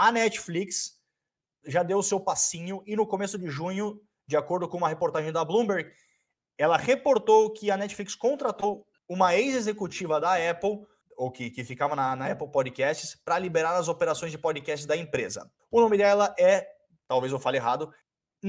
a Netflix já deu o seu passinho e no começo de junho, de acordo com uma reportagem da Bloomberg, ela reportou que a Netflix contratou uma ex-executiva da Apple, ou que, que ficava na, na Apple Podcasts, para liberar as operações de podcast da empresa. O nome dela é, talvez eu fale errado,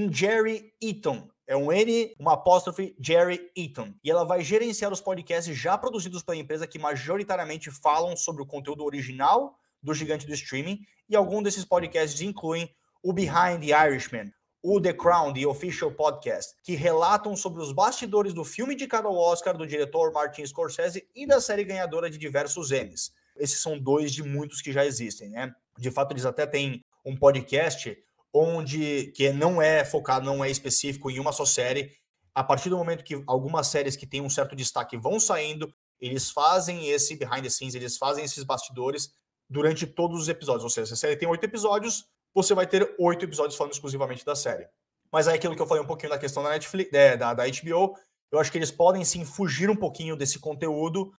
Jerry Eaton. É um N, uma apóstrofe, Jerry Eaton. E ela vai gerenciar os podcasts já produzidos pela empresa que majoritariamente falam sobre o conteúdo original do gigante do streaming. E alguns desses podcasts incluem o Behind the Irishman, o The Crown, The Official Podcast, que relatam sobre os bastidores do filme indicado ao Oscar do diretor Martin Scorsese e da série ganhadora de diversos Emmys. Esses são dois de muitos que já existem, né? De fato, eles até têm um podcast onde que não é focado, não é específico em uma só série. A partir do momento que algumas séries que têm um certo destaque vão saindo, eles fazem esse behind the scenes, eles fazem esses bastidores durante todos os episódios. Ou seja, se a série tem oito episódios, você vai ter oito episódios falando exclusivamente da série. Mas aí aquilo que eu falei um pouquinho da questão da Netflix, é, da, da HBO, eu acho que eles podem sim fugir um pouquinho desse conteúdo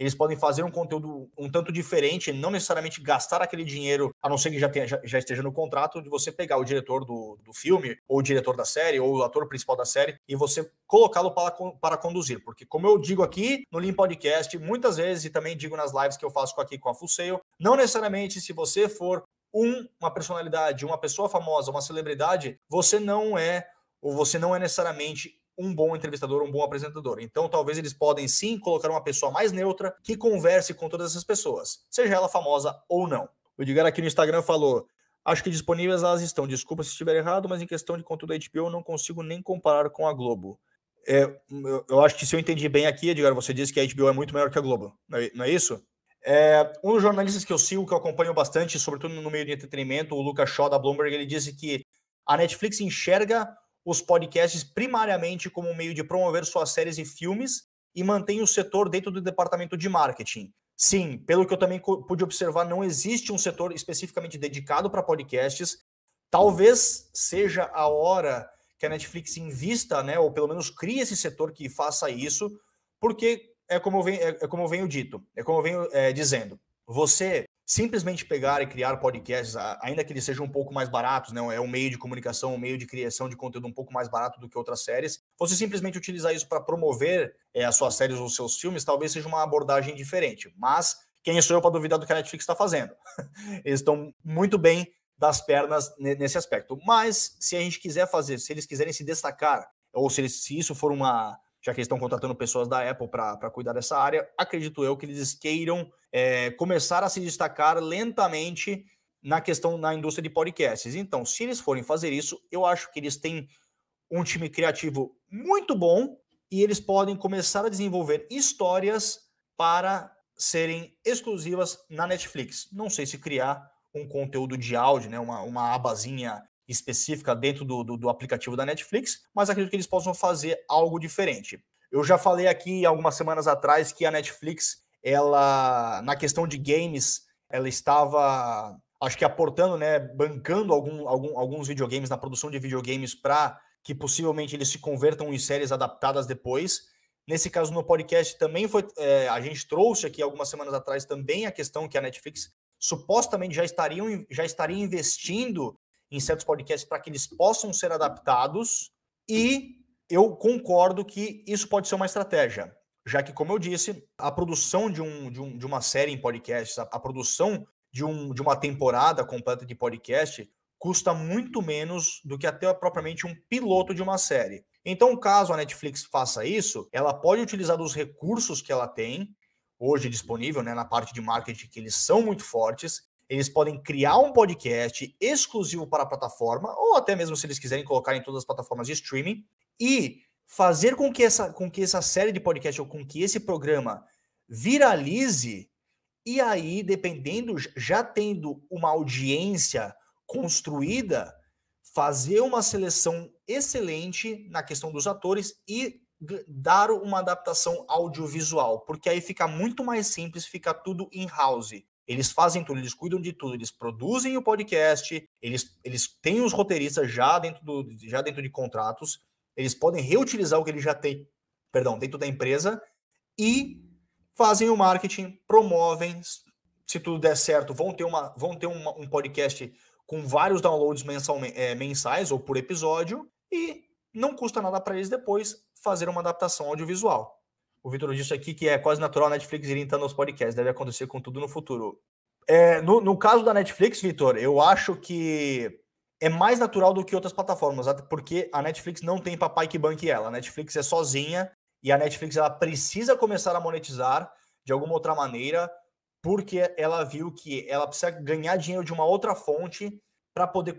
eles podem fazer um conteúdo um tanto diferente, não necessariamente gastar aquele dinheiro, a não ser que já, tenha, já, já esteja no contrato, de você pegar o diretor do, do filme, ou o diretor da série, ou o ator principal da série, e você colocá-lo para, para conduzir. Porque, como eu digo aqui no Lean Podcast, muitas vezes, e também digo nas lives que eu faço aqui com a Full Sail, não necessariamente se você for um, uma personalidade, uma pessoa famosa, uma celebridade, você não é, ou você não é necessariamente um bom entrevistador, um bom apresentador. Então, talvez eles podem sim colocar uma pessoa mais neutra que converse com todas essas pessoas, seja ela famosa ou não. O Edgar aqui no Instagram falou: Acho que disponíveis elas estão. Desculpa se estiver errado, mas em questão de conteúdo da HBO eu não consigo nem comparar com a Globo. É, eu, acho que se eu entendi bem aqui, Edgar, você disse que a HBO é muito maior que a Globo, é, não é isso? É, um dos jornalistas que eu sigo, que eu acompanho bastante, sobretudo no meio de entretenimento, o Lucas Shaw da Bloomberg, ele disse que a Netflix enxerga os podcasts primariamente como um meio de promover suas séries e filmes e mantém o setor dentro do departamento de marketing. Sim, pelo que eu também pude observar, não existe um setor especificamente dedicado para podcasts. Talvez seja a hora que a Netflix invista, né, ou pelo menos crie esse setor que faça isso, porque é como eu venho, é, é como eu venho dito, é como eu venho é, dizendo. Você simplesmente pegar e criar podcasts, ainda que eles sejam um pouco mais baratos, né? É um meio de comunicação, um meio de criação de conteúdo um pouco mais barato do que outras séries. Você simplesmente utilizar isso para promover é, as suas séries ou seus filmes, talvez seja uma abordagem diferente. Mas quem sou eu para duvidar do que a Netflix está fazendo? eles estão muito bem das pernas nesse aspecto. Mas se a gente quiser fazer, se eles quiserem se destacar, ou se, eles, se isso for uma, já que eles estão contratando pessoas da Apple para cuidar dessa área, acredito eu que eles queiram é, começar a se destacar lentamente na questão na indústria de podcasts. Então, se eles forem fazer isso, eu acho que eles têm um time criativo muito bom e eles podem começar a desenvolver histórias para serem exclusivas na Netflix. Não sei se criar um conteúdo de áudio, né, uma, uma abazinha específica dentro do, do, do, aplicativo da Netflix, mas acredito que eles possam fazer algo diferente. Eu já falei aqui algumas semanas atrás que a Netflix, ela, na questão de games, ela estava, acho que aportando, né, bancando algum, algum, alguns videogames na produção de videogames para que possivelmente eles se convertam em séries adaptadas depois. Nesse caso, no podcast também foi. É, a gente trouxe aqui algumas semanas atrás também a questão que a Netflix supostamente já estariam já estaria investindo em certos podcasts para que eles possam ser adaptados e eu concordo que isso pode ser uma estratégia, já que, como eu disse, a produção de, um, de, um, de uma série em podcasts, a, a produção de, um, de uma temporada completa de podcast custa muito menos do que até propriamente um piloto de uma série. Então, caso a Netflix faça isso, ela pode utilizar dos recursos que ela tem hoje disponível né, na parte de marketing, que eles são muito fortes, eles podem criar um podcast exclusivo para a plataforma, ou até mesmo se eles quiserem colocar em todas as plataformas de streaming, e fazer com que essa, com que essa série de podcast ou com que esse programa viralize, e aí, dependendo, já tendo uma audiência construída, fazer uma seleção excelente na questão dos atores e dar uma adaptação audiovisual, porque aí fica muito mais simples, fica tudo in-house. Eles fazem tudo, eles cuidam de tudo, eles produzem o podcast, eles, eles têm os roteiristas já dentro, do, já dentro de contratos, eles podem reutilizar o que eles já têm, perdão, dentro da empresa e fazem o marketing, promovem, se tudo der certo, vão ter, uma, vão ter uma, um podcast com vários downloads mensal, é, mensais ou por episódio, e não custa nada para eles depois fazer uma adaptação audiovisual. O Vitor disse aqui que é quase natural a Netflix ir entrando nos podcasts, deve acontecer com tudo no futuro. É, no, no caso da Netflix, Vitor, eu acho que é mais natural do que outras plataformas, porque a Netflix não tem papai que banque ela. A Netflix é sozinha e a Netflix ela precisa começar a monetizar de alguma outra maneira, porque ela viu que ela precisa ganhar dinheiro de uma outra fonte para poder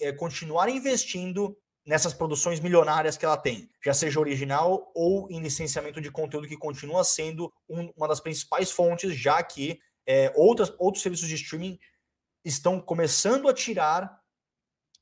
é, continuar investindo nessas produções milionárias que ela tem, já seja original ou em licenciamento de conteúdo, que continua sendo um, uma das principais fontes, já que é, outras, outros serviços de streaming estão começando a tirar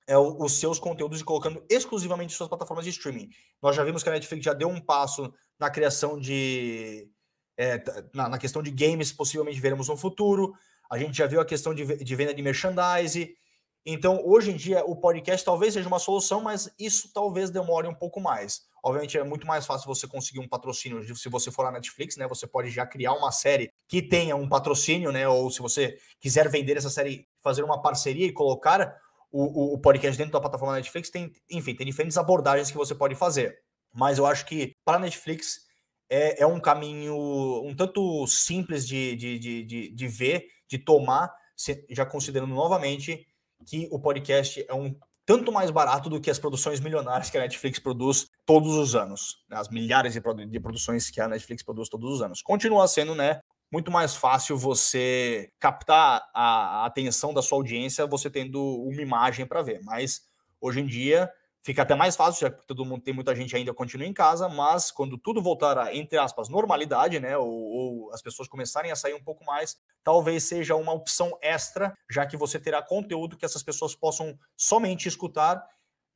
é, os seus conteúdos e colocando exclusivamente suas plataformas de streaming. Nós já vimos que a Netflix já deu um passo na criação de. É, na, na, questão de games, possivelmente veremos no futuro. A gente já viu a questão de, de venda de merchandise. Então, hoje em dia, o podcast talvez seja uma solução, mas isso talvez demore um pouco mais. Obviamente, é muito mais fácil você conseguir um patrocínio se você for na Netflix, né? Você pode já criar uma série que tenha um patrocínio, né? Ou se você quiser vender essa série, fazer uma parceria e colocar o, o, o podcast dentro da plataforma Netflix, tem, enfim, tem diferentes abordagens que você pode fazer. Mas eu acho que para a Netflix é, é, um caminho um tanto simples de, de, de, de, de ver, de tomar, já considerando novamente que o podcast é um tanto mais barato do que as produções milionárias que a Netflix produz todos os anos, né? as milhares de, de produções que a Netflix produz todos os anos. Continua sendo, né, muito mais fácil você captar a atenção da sua audiência você tendo uma imagem para ver, mas hoje em dia Fica até mais fácil, já que todo mundo tem muita gente ainda continua em casa, mas quando tudo voltar a, entre aspas, normalidade, né? Ou, ou, as pessoas começarem a sair um pouco mais, talvez seja uma opção extra, já que você terá conteúdo que essas pessoas possam somente escutar,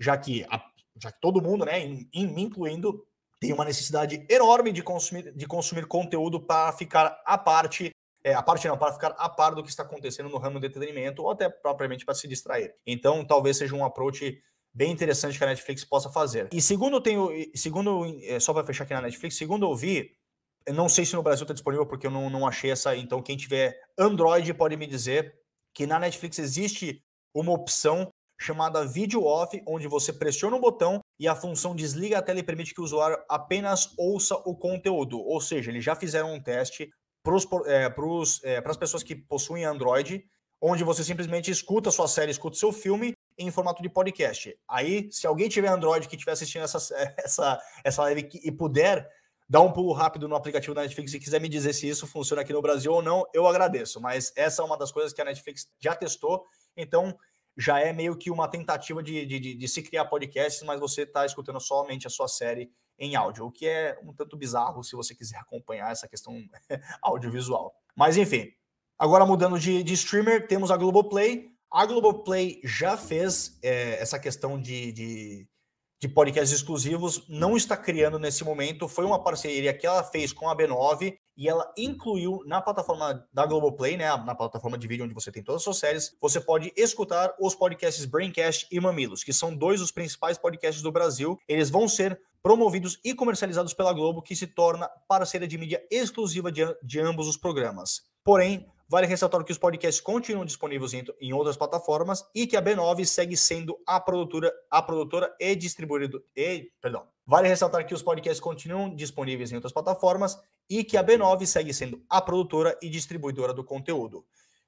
já que, a, já que todo mundo, né, em, em me incluindo, tem uma necessidade enorme de consumir, de consumir conteúdo para ficar à parte é, a parte não, para ficar a par do que está acontecendo no ramo do entretenimento ou até propriamente para se distrair. Então, talvez seja um approach bem interessante que a Netflix possa fazer. E segundo tenho, segundo, é, só para fechar aqui na Netflix, segundo eu vi, não sei se no Brasil está disponível porque eu não, não achei essa, então quem tiver Android pode me dizer que na Netflix existe uma opção chamada Video Off, onde você pressiona um botão e a função desliga a tela e permite que o usuário apenas ouça o conteúdo. Ou seja, eles já fizeram um teste para é, é, as pessoas que possuem Android, onde você simplesmente escuta sua série, escuta seu filme em formato de podcast. Aí, se alguém tiver Android que estiver assistindo essa, essa, essa live e puder dar um pulo rápido no aplicativo da Netflix e quiser me dizer se isso funciona aqui no Brasil ou não, eu agradeço. Mas essa é uma das coisas que a Netflix já testou, então já é meio que uma tentativa de, de, de, de se criar podcasts, mas você está escutando somente a sua série em áudio, o que é um tanto bizarro se você quiser acompanhar essa questão audiovisual. Mas enfim, agora mudando de, de streamer, temos a Globoplay, a Globoplay já fez é, essa questão de, de, de podcasts exclusivos, não está criando nesse momento. Foi uma parceria que ela fez com a B9 e ela incluiu na plataforma da Globoplay, né, na plataforma de vídeo onde você tem todas as suas séries, você pode escutar os podcasts Braincast e Mamilos, que são dois dos principais podcasts do Brasil. Eles vão ser promovidos e comercializados pela Globo, que se torna parceira de mídia exclusiva de, de ambos os programas. Porém, Vale ressaltar que os podcasts continuam disponíveis em, outras plataformas e que a B9 segue sendo a produtora, a produtora e distribuidora. E, perdão. Vale ressaltar que os podcasts continuam disponíveis em outras plataformas e que a B9 segue sendo a produtora e distribuidora do conteúdo.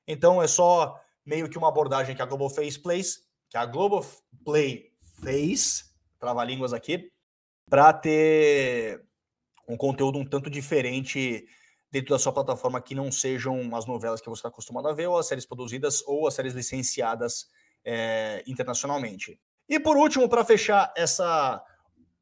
Então é só meio que uma abordagem que a Global Face Plays, que a Global Play fez, trava-línguas aqui, para ter um conteúdo um tanto diferente dentro da sua plataforma que não sejam as novelas que você está acostumado a ver, ou as séries produzidas, ou as séries licenciadas é, internacionalmente. E por último, para fechar essa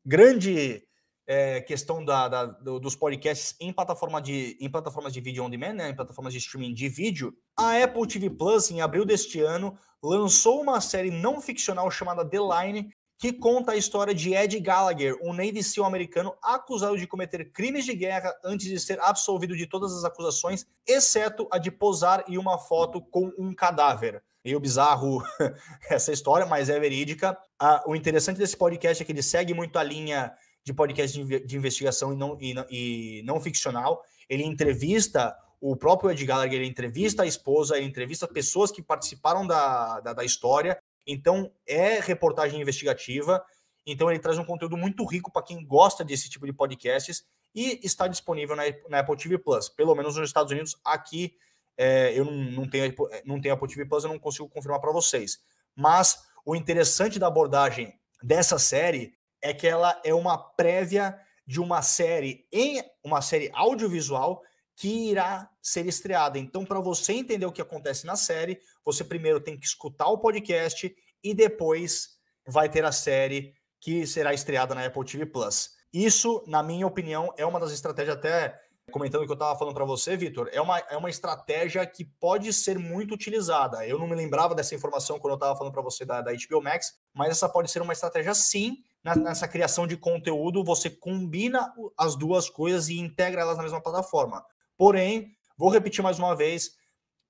grande é, questão da, da, do, dos podcasts em, plataforma de, em plataformas de vídeo on demand, né, em plataformas de streaming de vídeo, a Apple TV Plus, em abril deste ano, lançou uma série não ficcional chamada The Line, que conta a história de Ed Gallagher, um Navy SEAL americano acusado de cometer crimes de guerra antes de ser absolvido de todas as acusações, exceto a de posar em uma foto com um cadáver. Meio bizarro essa história, mas é verídica. Ah, o interessante desse podcast é que ele segue muito a linha de podcast de, investigação e não, e, e não ficcional. Ele entrevista o, próprio Ed Gallagher entrevista a esposa, ele entrevista pessoas que participaram da, da, da história. Então, é reportagem investigativa. Então, ele traz um conteúdo muito rico para quem gosta desse tipo de podcasts e está disponível na, na Apple TV Plus, pelo menos nos Estados Unidos. Aqui, é, eu não, não, tenho, não tenho Apple TV Plus, eu não consigo confirmar para vocês. Mas o interessante da abordagem dessa série é que ela é uma prévia de uma série em uma série audiovisual que irá ser estreada. Então, para você entender o que acontece na série, você primeiro tem que escutar o podcast e depois vai ter a série que será estreada na Apple TV Plus. Isso, na minha opinião, é uma das estratégias até comentando o que eu estava falando para você, Vitor, é uma, é uma estratégia que pode ser muito utilizada. Eu não me lembrava dessa informação quando eu estava falando para você da, da HBO Max, mas essa pode ser uma estratégia sim nessa criação de conteúdo. Você combina as duas coisas e integra elas na mesma plataforma. Porém, vou repetir mais uma vez,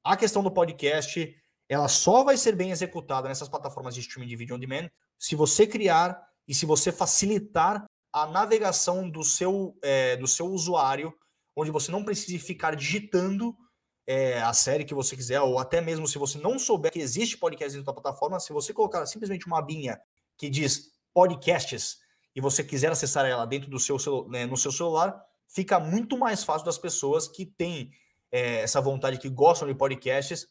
a questão do podcast, ela só vai ser bem executada nessas plataformas de streaming de vídeo on demand se você criar e se você facilitar a navegação do seu, é, do seu usuário, onde você não precise ficar digitando é, a série que você quiser, ou até mesmo se você não souber que existe podcast dentro da plataforma, se você colocar simplesmente uma abinha que diz podcasts e você quiser acessar ela dentro do seu né, no seu celular, fica muito mais fácil das pessoas que têm é, essa vontade, que gostam de podcasts,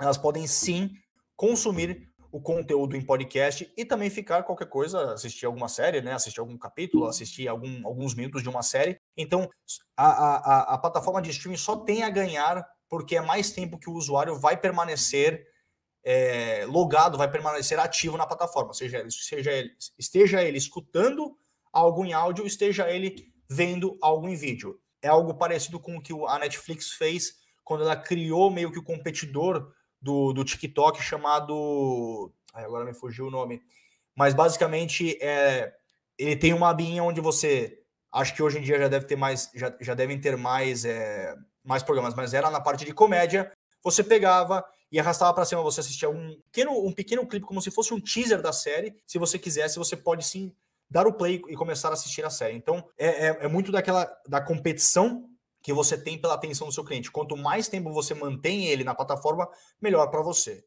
elas podem sim consumir o conteúdo em podcast e também ficar qualquer coisa, assistir alguma série, né? Assistir algum capítulo, assistir algum, alguns minutos de uma série. Então, a, a, a plataforma de streaming só tem a ganhar porque é mais tempo que o usuário vai permanecer é, logado, vai permanecer ativo na plataforma, seja, seja ele, esteja ele escutando algo em áudio, esteja ele vendo algo em vídeo. É algo parecido com o que a Netflix fez quando ela criou meio que o competidor do, do TikTok chamado. Ai, agora me fugiu o nome. Mas basicamente é, ele tem uma abinha onde você. Acho que hoje em dia já deve ter mais. Já, já devem ter mais, é, mais programas, mas era na parte de comédia. Você pegava e arrastava para cima, você assistia um pequeno, um pequeno clipe, como se fosse um teaser da série. Se você quisesse, você pode sim dar o play e começar a assistir a série. Então, é, é, é muito daquela da competição que você tem pela atenção do seu cliente. Quanto mais tempo você mantém ele na plataforma, melhor para você.